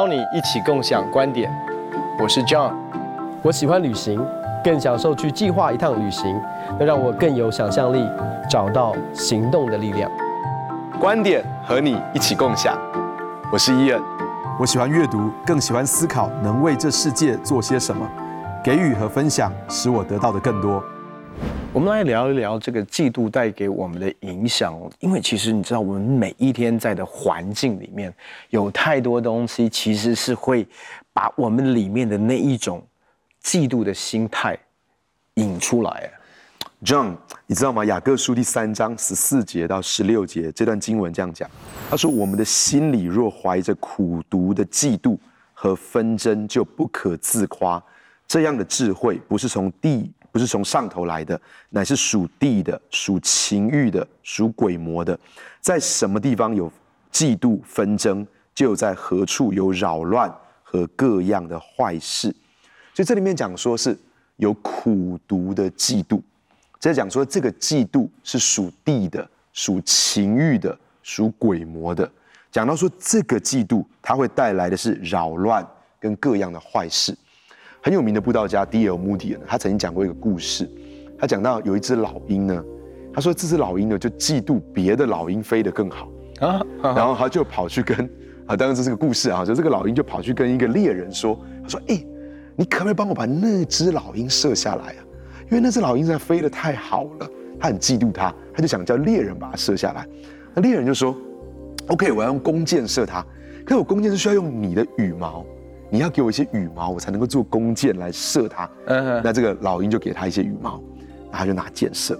邀你一起共享观点。我是 John，我喜欢旅行，更享受去计划一趟旅行，能让我更有想象力，找到行动的力量。观点和你一起共享。我是伊恩，我喜欢阅读，更喜欢思考，能为这世界做些什么，给予和分享，使我得到的更多。我们来聊一聊这个嫉妒带给我们的影响，因为其实你知道，我们每一天在的环境里面，有太多东西其实是会把我们里面的那一种嫉妒的心态引出来。John，你知道吗？雅各书第三章十四节到十六节这段经文这样讲，他说：“我们的心里若怀着苦毒的嫉妒和纷争，就不可自夸。这样的智慧不是从地。”不是从上头来的，乃是属地的、属情欲的、属鬼魔的。在什么地方有嫉妒纷争，就在何处有扰乱和各样的坏事。所以这里面讲说是有苦毒的嫉妒，在讲说这个嫉妒是属地的、属情欲的、属鬼魔的。讲到说这个嫉妒，它会带来的是扰乱跟各样的坏事。很有名的布道家 D.L. Moody 呢，他曾经讲过一个故事。他讲到有一只老鹰呢，他说这只老鹰呢就嫉妒别的老鹰飞得更好啊，然后他就跑去跟 啊，当然这是个故事啊，就这个老鹰就跑去跟一个猎人说，他说：“哎，你可不可以帮我把那只老鹰射下来啊？因为那只老鹰在飞得太好了，他很嫉妒它，他就想叫猎人把它射下来。那猎人就说：OK，我要用弓箭射它，可是我弓箭是需要用你的羽毛。”你要给我一些羽毛，我才能够做弓箭来射它。嗯哼，那这个老鹰就给他一些羽毛，然后他就拿箭射，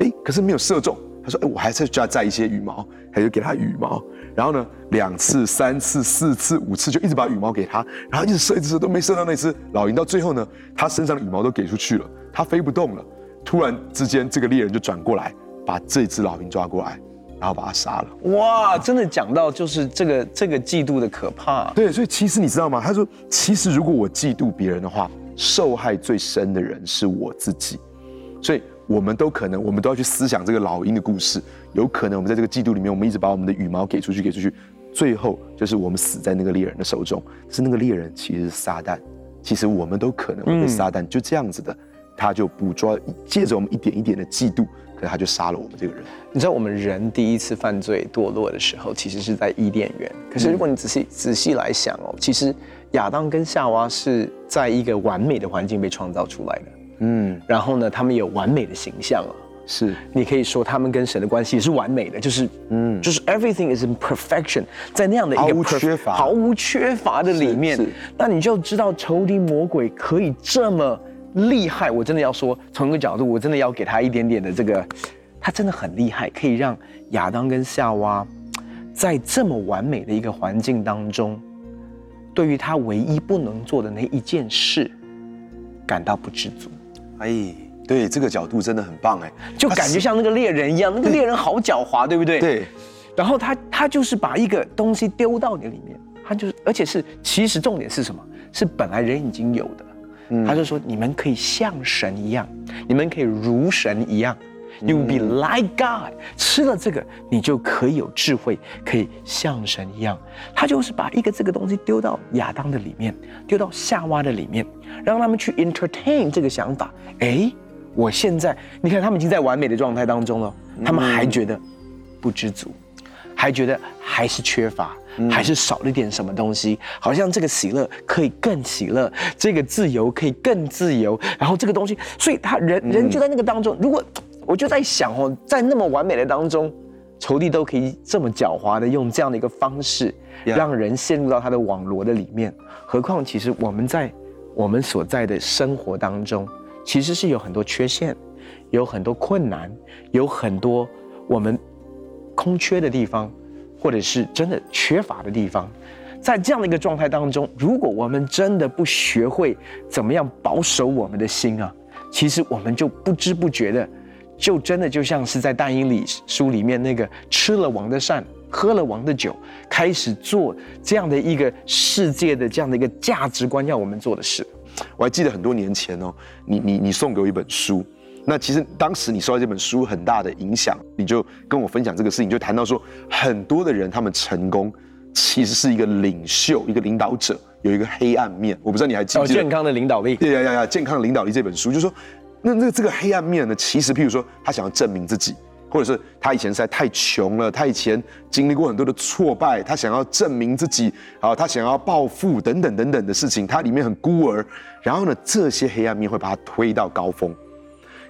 哎，可是没有射中。他说，哎，我还是需要再一些羽毛，他就给他羽毛。然后呢，两次、三次、四次、五次，就一直把羽毛给他，然后一直射，一直射，都没射到那只老鹰。到最后呢，他身上的羽毛都给出去了，他飞不动了。突然之间，这个猎人就转过来，把这只老鹰抓过来。然后把他杀了。哇，真的讲到就是这个这个嫉妒的可怕。对，所以其实你知道吗？他说，其实如果我嫉妒别人的话，受害最深的人是我自己。所以我们都可能，我们都要去思想这个老鹰的故事。有可能我们在这个嫉妒里面，我们一直把我们的羽毛给出去，给出去，最后就是我们死在那个猎人的手中。是那个猎人其实是撒旦，其实我们都可能会被撒旦就这样子的，他就捕捉，借着我们一点一点的嫉妒。他就杀了我们这个人。你知道，我们人第一次犯罪堕落的时候，其实是在伊甸园。可是，如果你仔细仔细来想哦，其实亚当跟夏娃是在一个完美的环境被创造出来的。嗯，然后呢，他们有完美的形象啊。是，你可以说他们跟神的关系是完美的，就是嗯，就是 everything is in perfection，在那样的一个毫无缺乏、毫无缺乏的里面，那你就知道仇敌魔鬼可以这么。厉害！我真的要说，从一个角度，我真的要给他一点点的这个，他真的很厉害，可以让亚当跟夏娃在这么完美的一个环境当中，对于他唯一不能做的那一件事感到不知足。哎，对，这个角度真的很棒哎，就感觉像那个猎人一样，那个猎人好狡猾，对不对？对。然后他他就是把一个东西丢到你里面，他就是，而且是其实重点是什么？是本来人已经有的。他就说：“你们可以像神一样，你们可以如神一样，You will be like God。吃了这个，你就可以有智慧，可以像神一样。他就是把一个这个东西丢到亚当的里面，丢到夏娃的里面，让他们去 entertain 这个想法。哎，我现在你看，他们已经在完美的状态当中了，他们还觉得不知足，还觉得还是缺乏。”还是少了点什么东西，好像这个喜乐可以更喜乐，这个自由可以更自由，然后这个东西，所以他人人就在那个当中。如果我就在想哦，在那么完美的当中，仇敌都可以这么狡猾的用这样的一个方式，让人陷入到他的网罗的里面。何况其实我们在我们所在的生活当中，其实是有很多缺陷，有很多困难，有很多我们空缺的地方。或者是真的缺乏的地方，在这样的一个状态当中，如果我们真的不学会怎么样保守我们的心啊，其实我们就不知不觉的，就真的就像是在但以理书里面那个吃了王的膳，喝了王的酒，开始做这样的一个世界的这样的一个价值观要我们做的事。我还记得很多年前哦，你你你送给我一本书。那其实当时你受到这本书很大的影响，你就跟我分享这个事情，就谈到说很多的人他们成功其实是一个领袖，一个领导者有一个黑暗面。我不知道你还记不记得《健康的领导力》？对呀呀呀，《健康的领导力》这本书就是说，那那这个黑暗面呢，其实譬如说他想要证明自己。或者是他以前实在太穷了，他以前经历过很多的挫败，他想要证明自己，啊，他想要暴富等等等等的事情，他里面很孤儿，然后呢，这些黑暗面会把他推到高峰，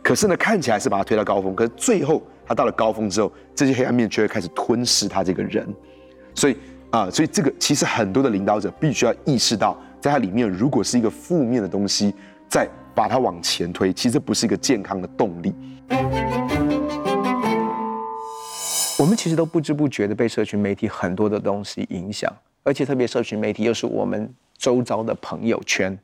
可是呢，看起来是把他推到高峰，可是最后他到了高峰之后，这些黑暗面却会开始吞噬他这个人，所以啊，所以这个其实很多的领导者必须要意识到，在他里面如果是一个负面的东西，再把它往前推，其实不是一个健康的动力。我们其实都不知不觉的被社群媒体很多的东西影响，而且特别社群媒体又是我们周遭的朋友圈，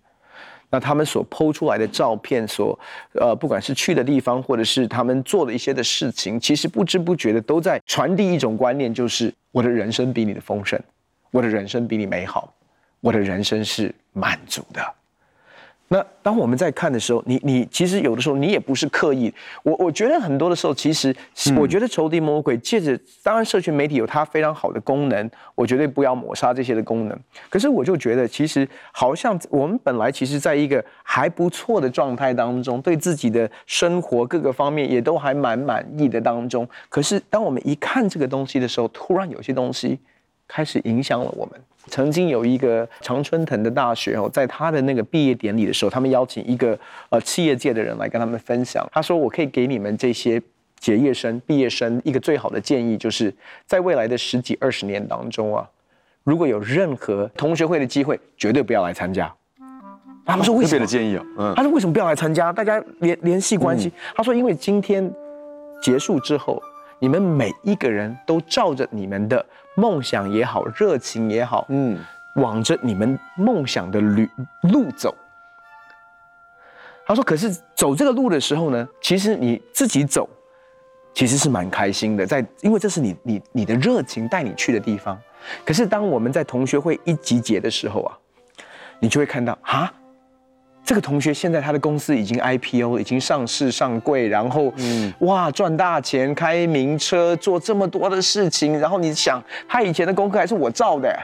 那他们所剖出来的照片，所呃不管是去的地方，或者是他们做的一些的事情，其实不知不觉的都在传递一种观念，就是我的人生比你的丰盛，我的人生比你美好，我的人生是满足的。那当我们在看的时候，你你其实有的时候你也不是刻意。我我觉得很多的时候，其实我觉得仇敌魔鬼借着，当然社群媒体有它非常好的功能，我绝对不要抹杀这些的功能。可是我就觉得，其实好像我们本来其实在一个还不错的状态当中，对自己的生活各个方面也都还蛮满意的当中。可是当我们一看这个东西的时候，突然有些东西开始影响了我们。曾经有一个常春藤的大学哦，在他的那个毕业典礼的时候，他们邀请一个呃企业界的人来跟他们分享。他说：“我可以给你们这些结业生、毕业生一个最好的建议，就是在未来的十几二十年当中啊，如果有任何同学会的机会，绝对不要来参加。”他们说：“为什么？”特别的建议哦，嗯，他说：“为什么不要来参加？大家联联系关系。”他说：“因为今天结束之后，你们每一个人都照着你们的。”梦想也好，热情也好，嗯，往着你们梦想的旅路走。他说：“可是走这个路的时候呢，其实你自己走，其实是蛮开心的，在因为这是你你你的热情带你去的地方。可是当我们在同学会一集结的时候啊，你就会看到啊。”这个同学现在他的公司已经 IPO，已经上市上柜，然后，嗯，哇，赚大钱，开名车，做这么多的事情，然后你想，他以前的功课还是我造的，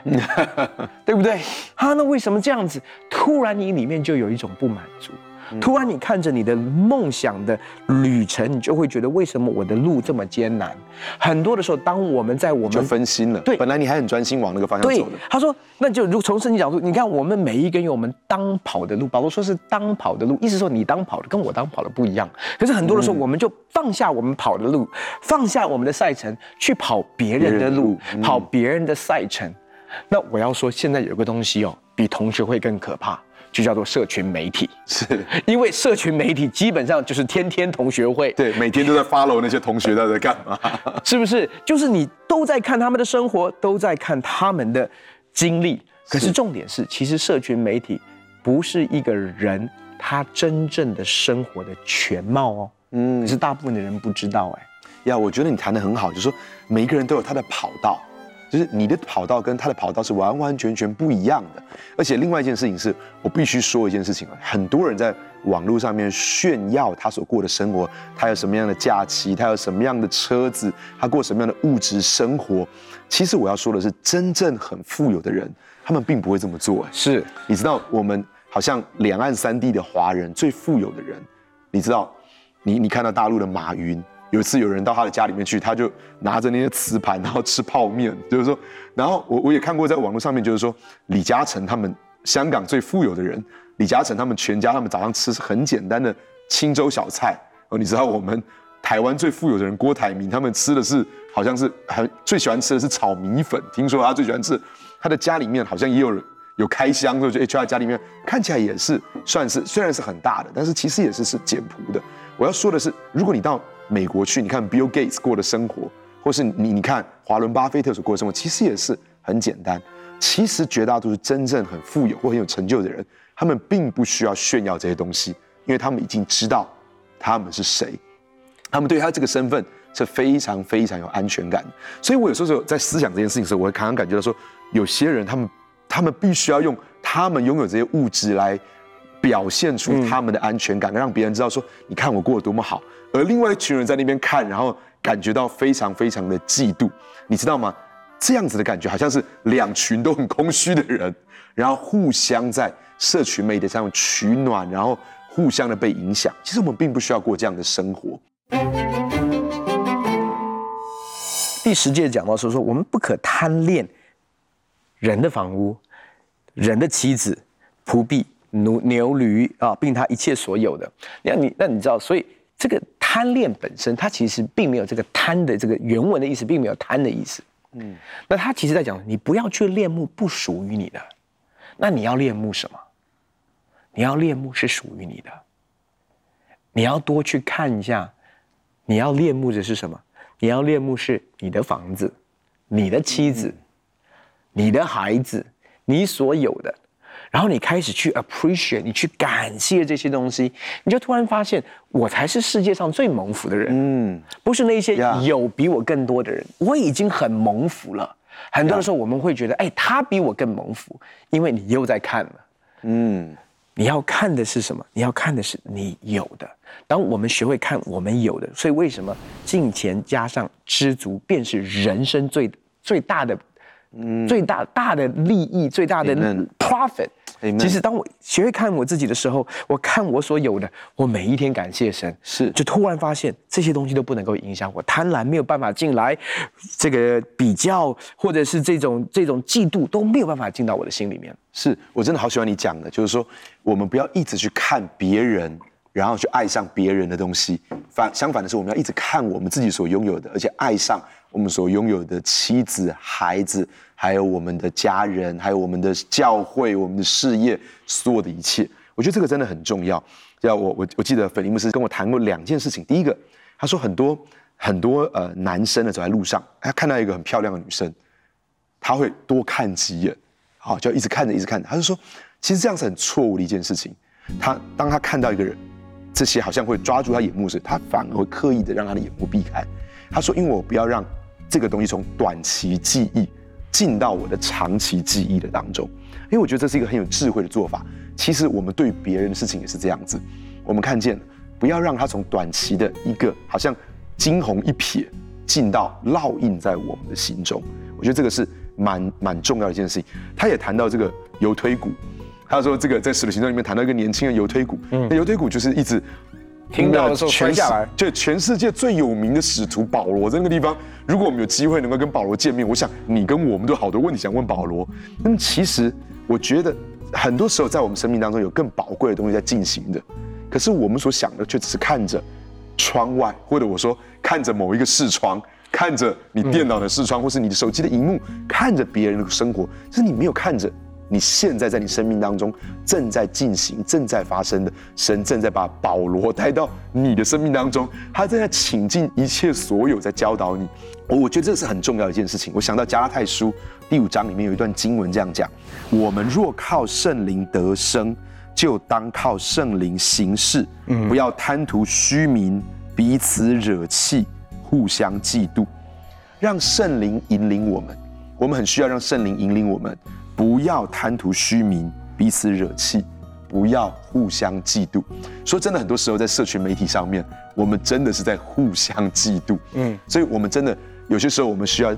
对不对？啊，那为什么这样子？突然你里面就有一种不满足。突然，你看着你的梦想的旅程，你就会觉得为什么我的路这么艰难？很多的时候，当我们在我们就分心了，对，本来你还很专心往那个方向走的。他说，那就如从圣经角度，你看我们每一个人有我们当跑的路。保罗说是当跑的路，意思说你当跑的跟我当跑的不一样。可是很多的时候，我们就放下我们跑的路，放下我们的赛程，去跑别人的路，跑别人的赛程。那我要说，现在有个东西哦，比同学会更可怕。就叫做社群媒体，是因为社群媒体基本上就是天天同学会，对，每天都在 follow 那些同学在在干嘛，是不是？就是你都在看他们的生活，都在看他们的经历。可是重点是，其实社群媒体不是一个人他真正的生活的全貌哦。嗯，可是大部分的人不知道哎。呀，我觉得你谈的很好，就是说每一个人都有他的跑道。就是你的跑道跟他的跑道是完完全全不一样的，而且另外一件事情是我必须说一件事情啊，很多人在网络上面炫耀他所过的生活，他有什么样的假期，他有什么样的车子，他过什么样的物质生活。其实我要说的是，真正很富有的人，他们并不会这么做。是，你知道我们好像两岸三地的华人最富有的人，你知道，你你看到大陆的马云。有一次有人到他的家里面去，他就拿着那些瓷盘，然后吃泡面，就是说，然后我我也看过在网络上面，就是说李嘉诚他们香港最富有的人，李嘉诚他们全家他们早上吃是很简单的清粥小菜哦，你知道我们台湾最富有的人郭台铭他们吃的是好像是很最喜欢吃的是炒米粉，听说他最喜欢吃，他的家里面好像也有人有开箱，就就他家里面看起来也是算是虽然是很大的，但是其实也是是简朴的。我要说的是，如果你到美国去，你看 Bill Gates 过的生活，或是你你看华伦巴菲特所过的生活，其实也是很简单。其实绝大多数真正很富有或很有成就的人，他们并不需要炫耀这些东西，因为他们已经知道他们是谁，他们对他这个身份是非常非常有安全感。所以我有时候在思想这件事情的时候，我会常常感觉到说，有些人他们他们必须要用他们拥有这些物质来表现出他们的安全感，让别人知道说，你看我过得多么好。而另外一群人在那边看，然后感觉到非常非常的嫉妒，你知道吗？这样子的感觉，好像是两群都很空虚的人，然后互相在社群媒体上取暖，然后互相的被影响。其实我们并不需要过这样的生活。第十届讲到说说，我们不可贪恋人的房屋、人的妻子、仆婢、牛牛驴啊，并他一切所有的。那你那你知道，所以这个贪恋本身，它其实并没有这个贪的这个原文的意思，并没有贪的意思。嗯，那他其实在讲，你不要去恋慕不属于你的，那你要恋慕什么？你要恋慕是属于你的，你要多去看一下，你要恋慕的是什么？你要恋慕是你的房子、你的妻子、你的孩子、你所有的，然后你开始去 appreciate，你去感谢这些东西，你就突然发现，我才是世界上最蒙福的人。嗯，不是那些有比我更多的人，我已经很蒙福了。很多的时候我们会觉得，哎，他比我更蒙福，因为你又在看了。嗯。你要看的是什么？你要看的是你有的。当我们学会看我们有的，所以为什么金钱加上知足，便是人生最最大的，嗯，最大大的利益，最大的 profit。其实当我学会看我自己的时候，我看我所有的，我每一天感谢神，是就突然发现这些东西都不能够影响我，贪婪没有办法进来，这个比较或者是这种这种嫉妒都没有办法进到我的心里面。是我真的好喜欢你讲的，就是说我们不要一直去看别人，然后去爱上别人的东西，反相反的是我们要一直看我们自己所拥有的，而且爱上我们所拥有的妻子、孩子。还有我们的家人，还有我们的教会，我们的事业，所有的一切，我觉得这个真的很重要。要我我我记得斐理牧师跟我谈过两件事情。第一个，他说很多很多呃男生呢走在路上，他看到一个很漂亮的女生，他会多看几眼，好，就一直看着一直看着。他就说，其实这样是很错误的一件事情。他当他看到一个人，这些好像会抓住他眼目时，他反而会刻意的让他的眼目避开。他说，因为我不要让这个东西从短期记忆。进到我的长期记忆的当中，因为我觉得这是一个很有智慧的做法。其实我们对别人的事情也是这样子，我们看见，不要让他从短期的一个好像惊鸿一瞥，进到烙印在我们的心中。我觉得这个是蛮蛮重要的一件事情。他也谈到这个有推股，他说这个在使徒行传里面谈到一个年轻的犹推股，那犹推股就是一直。听到的时候摔下来，就全世界最有名的使徒保罗在那个地方。如果我们有机会能够跟保罗见面，我想你跟我们都有好多问题想问保罗。那么其实我觉得很多时候在我们生命当中有更宝贵的东西在进行的，可是我们所想的却只是看着窗外，或者我说看着某一个视窗，看着你电脑的视窗，或是你的手机的荧幕，看着别人的生活，就是你没有看着。你现在在你生命当中正在进行、正在发生的，神正在把保罗带到你的生命当中，他正在倾尽一切所有在教导你。我觉得这是很重要的一件事情。我想到加拉太书第五章里面有一段经文这样讲：我们若靠圣灵得生，就当靠圣灵行事，不要贪图虚名，彼此惹气，互相嫉妒。让圣灵引领我们，我们很需要让圣灵引领我们。不要贪图虚名，彼此惹气，不要互相嫉妒。说真的，很多时候在社群媒体上面，我们真的是在互相嫉妒。嗯，所以我们真的有些时候，我们需要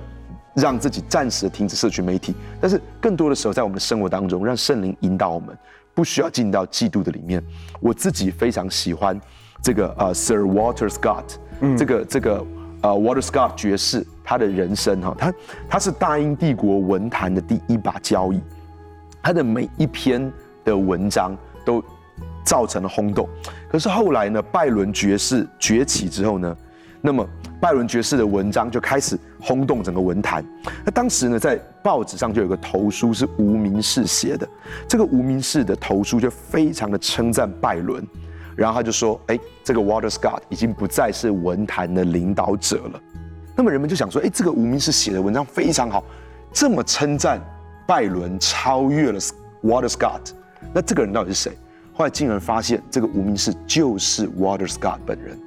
让自己暂时的停止社群媒体。但是更多的时候，在我们的生活当中，让圣灵引导我们，不需要进到嫉妒的里面。我自己非常喜欢这个呃，Sir Walter Scott，嗯，这个这个。呃，Walter Scott 爵士，他的人生哈，他他是大英帝国文坛的第一把交椅，他的每一篇的文章都造成了轰动。可是后来呢，拜伦爵士崛起之后呢，那么拜伦爵士的文章就开始轰动整个文坛。那当时呢，在报纸上就有个投书是无名氏写的，这个无名氏的投书就非常的称赞拜伦。然后他就说：“哎，这个 Walter Scott 已经不再是文坛的领导者了。”那么人们就想说：“哎，这个无名氏写的文章非常好，这么称赞拜伦超越了 Walter Scott，那这个人到底是谁？”后来竟然发现，这个无名氏就是 Walter Scott 本人，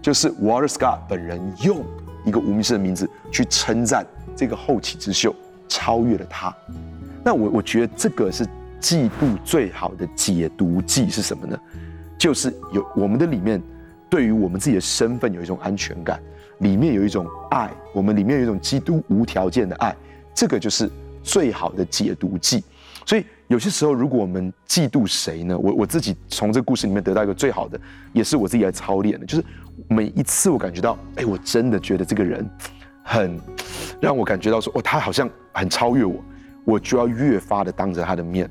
就是 Walter Scott 本人用一个无名氏的名字去称赞这个后起之秀超越了他。那我我觉得这个是嫉妒最好的解毒剂是什么呢？就是有我们的里面，对于我们自己的身份有一种安全感，里面有一种爱，我们里面有一种基督无条件的爱，这个就是最好的解毒剂。所以有些时候，如果我们嫉妒谁呢？我我自己从这个故事里面得到一个最好的，也是我自己来操练的，就是每一次我感觉到，哎，我真的觉得这个人很让我感觉到说，哦，他好像很超越我，我就要越发的当着他的面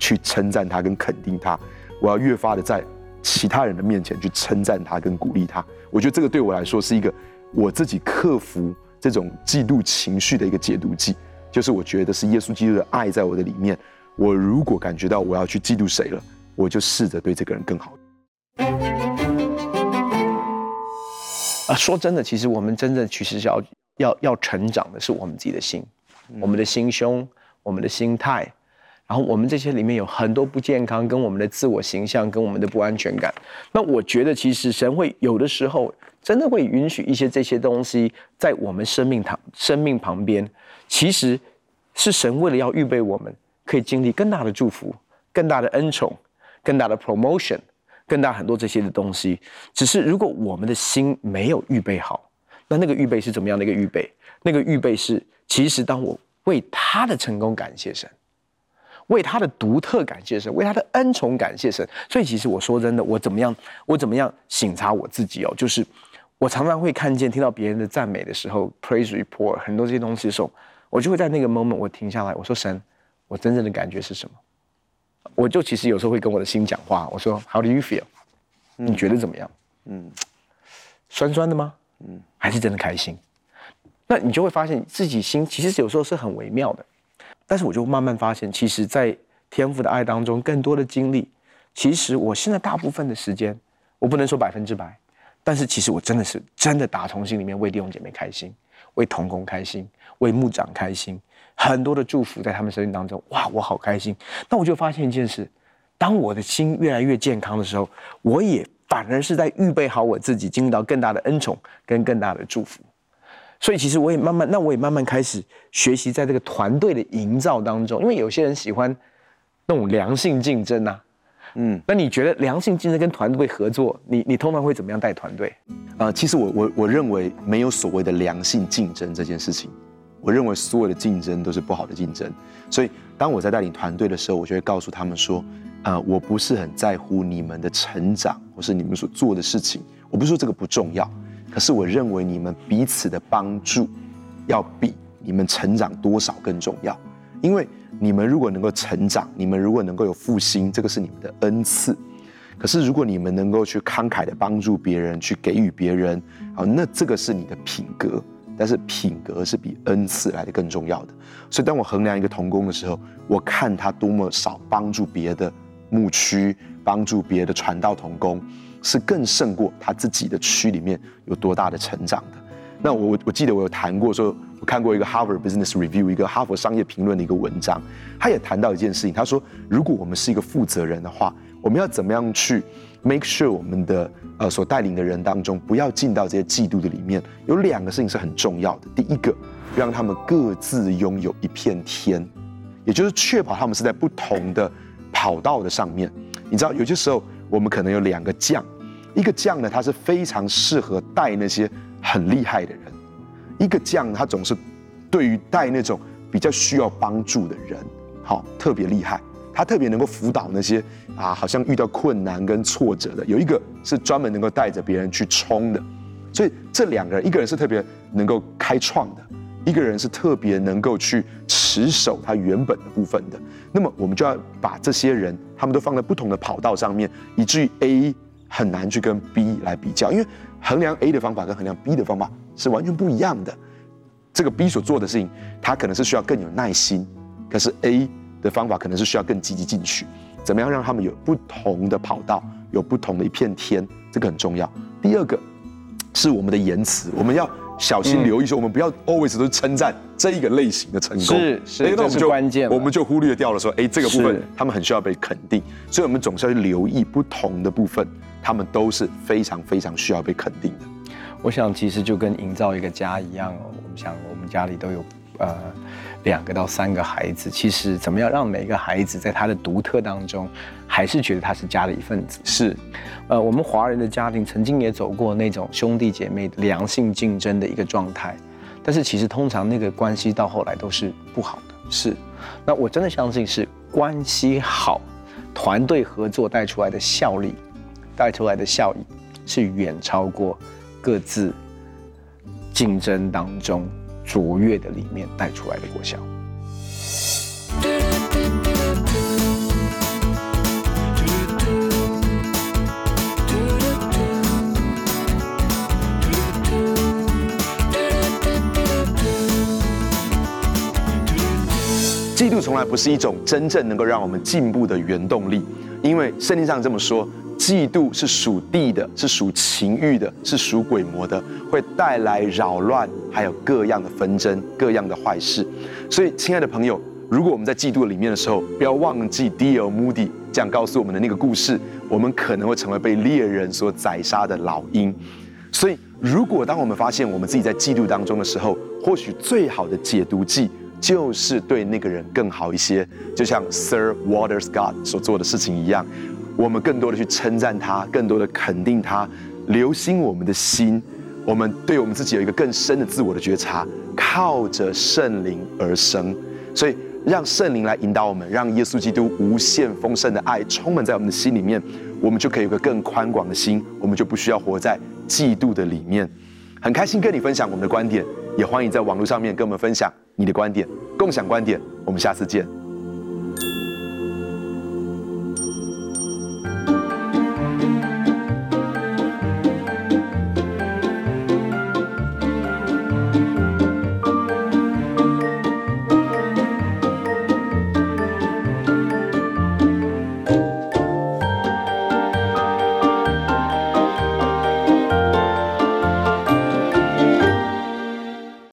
去称赞他跟肯定他，我要越发的在其他人的面前去称赞他跟鼓励他。我觉得这个对我来说是一个我自己克服这种嫉妒情绪的一个解毒剂。就是我觉得是耶稣基督的爱在我的里面。我如果感觉到我要去嫉妒谁了，我就试着对这个人更好。啊，说真的，其实我们真正其实是要要要成长的是我们自己的心，我们的心胸，我们的心态，然后我们这些里面有很多不健康，跟我们的自我形象，跟我们的不安全感。那我觉得其实神会有的时候真的会允许一些这些东西在我们生命旁生命旁边。其实，是神为了要预备我们，可以经历更大的祝福、更大的恩宠、更大的 promotion、更大很多这些的东西。只是如果我们的心没有预备好，那那个预备是怎么样的一个预备？那个预备是，其实当我为他的成功感谢神，为他的独特感谢神，为他的恩宠感谢神。所以，其实我说真的，我怎么样，我怎么样省察我自己哦，就是我常常会看见、听到别人的赞美的时候，praise report 很多这些东西的时候。我就会在那个 moment，我停下来，我说神，我真正的感觉是什么？我就其实有时候会跟我的心讲话，我说 How do you feel？你觉得怎么样？嗯，酸酸的吗？嗯，还是真的开心？那你就会发现自己心其实有时候是很微妙的，但是我就慢慢发现，其实，在天赋的爱当中，更多的经历，其实我现在大部分的时间，我不能说百分之百，但是其实我真的是真的打从心里面为弟兄姐妹开心。为同工开心，为牧长开心，很多的祝福在他们生命当中，哇，我好开心。那我就发现一件事，当我的心越来越健康的时候，我也反而是在预备好我自己，经历到更大的恩宠跟更大的祝福。所以其实我也慢慢，那我也慢慢开始学习在这个团队的营造当中，因为有些人喜欢那种良性竞争啊。嗯，那你觉得良性竞争跟团队合作，你你通常会怎么样带团队？呃，其实我我我认为没有所谓的良性竞争这件事情，我认为所有的竞争都是不好的竞争。所以当我在带领团队的时候，我就会告诉他们说，呃，我不是很在乎你们的成长或是你们所做的事情，我不是说这个不重要，可是我认为你们彼此的帮助要比你们成长多少更重要，因为。你们如果能够成长，你们如果能够有复兴，这个是你们的恩赐。可是如果你们能够去慷慨的帮助别人，去给予别人，啊，那这个是你的品格。但是品格是比恩赐来的更重要的。所以当我衡量一个同工的时候，我看他多么少帮助别的牧区，帮助别的传道同工，是更胜过他自己的区里面有多大的成长的。那我我记得我有谈过说。我看过一个 Harvard Business Review，一个哈佛商业评论的一个文章，他也谈到一件事情。他说，如果我们是一个负责人的话，我们要怎么样去 make sure 我们的呃所带领的人当中不要进到这些嫉妒的里面？有两个事情是很重要的。第一个，让他们各自拥有一片天，也就是确保他们是在不同的跑道的上面。你知道，有些时候我们可能有两个将，一个将呢，他是非常适合带那些很厉害的人。一个将，他总是对于带那种比较需要帮助的人，好特别厉害。他特别能够辅导那些啊，好像遇到困难跟挫折的。有一个是专门能够带着别人去冲的。所以这两个人，一个人是特别能够开创的，一个人是特别能够去持守他原本的部分的。那么我们就要把这些人，他们都放在不同的跑道上面，以至于 A 很难去跟 B 来比较，因为衡量 A 的方法跟衡量 B 的方法。是完全不一样的。这个 B 所做的事情，他可能是需要更有耐心，可是 A 的方法可能是需要更积极进取。怎么样让他们有不同的跑道，有不同的一片天，这个很重要。第二个是我们的言辞，我们要小心留意，说我们不要 always 都是称赞这一个类型的成功，是是，那我们就关键，我们就忽略掉了说，哎，这个部分他们很需要被肯定，所以我们总是要去留意不同的部分，他们都是非常非常需要被肯定的。我想，其实就跟营造一个家一样哦。我们想，我们家里都有呃两个到三个孩子。其实，怎么样让每个孩子在他的独特当中，还是觉得他是家的一份子？是，呃，我们华人的家庭曾经也走过那种兄弟姐妹良性竞争的一个状态，但是其实通常那个关系到后来都是不好的。是，那我真的相信是关系好，团队合作带出来的效力，带出来的效益是远超过各自竞争当中卓越的里面带出来的果效。嫉妒从来不是一种真正能够让我们进步的原动力，因为圣经上这么说，嫉妒是属地的，是属情欲的，是属鬼魔的，会带来扰乱，还有各样的纷争、各样的坏事。所以，亲爱的朋友，如果我们在嫉妒里面的时候，不要忘记 d e a l Moody 这样告诉我们的那个故事，我们可能会成为被猎人所宰杀的老鹰。所以，如果当我们发现我们自己在嫉妒当中的时候，或许最好的解毒剂。就是对那个人更好一些，就像 Sir Walter Scott 所做的事情一样，我们更多的去称赞他，更多的肯定他，留心我们的心，我们对我们自己有一个更深的自我的觉察，靠着圣灵而生，所以让圣灵来引导我们，让耶稣基督无限丰盛的爱充满在我们的心里面，我们就可以有个更宽广的心，我们就不需要活在嫉妒的里面。很开心跟你分享我们的观点，也欢迎在网络上面跟我们分享。你的观点，共享观点，我们下次见。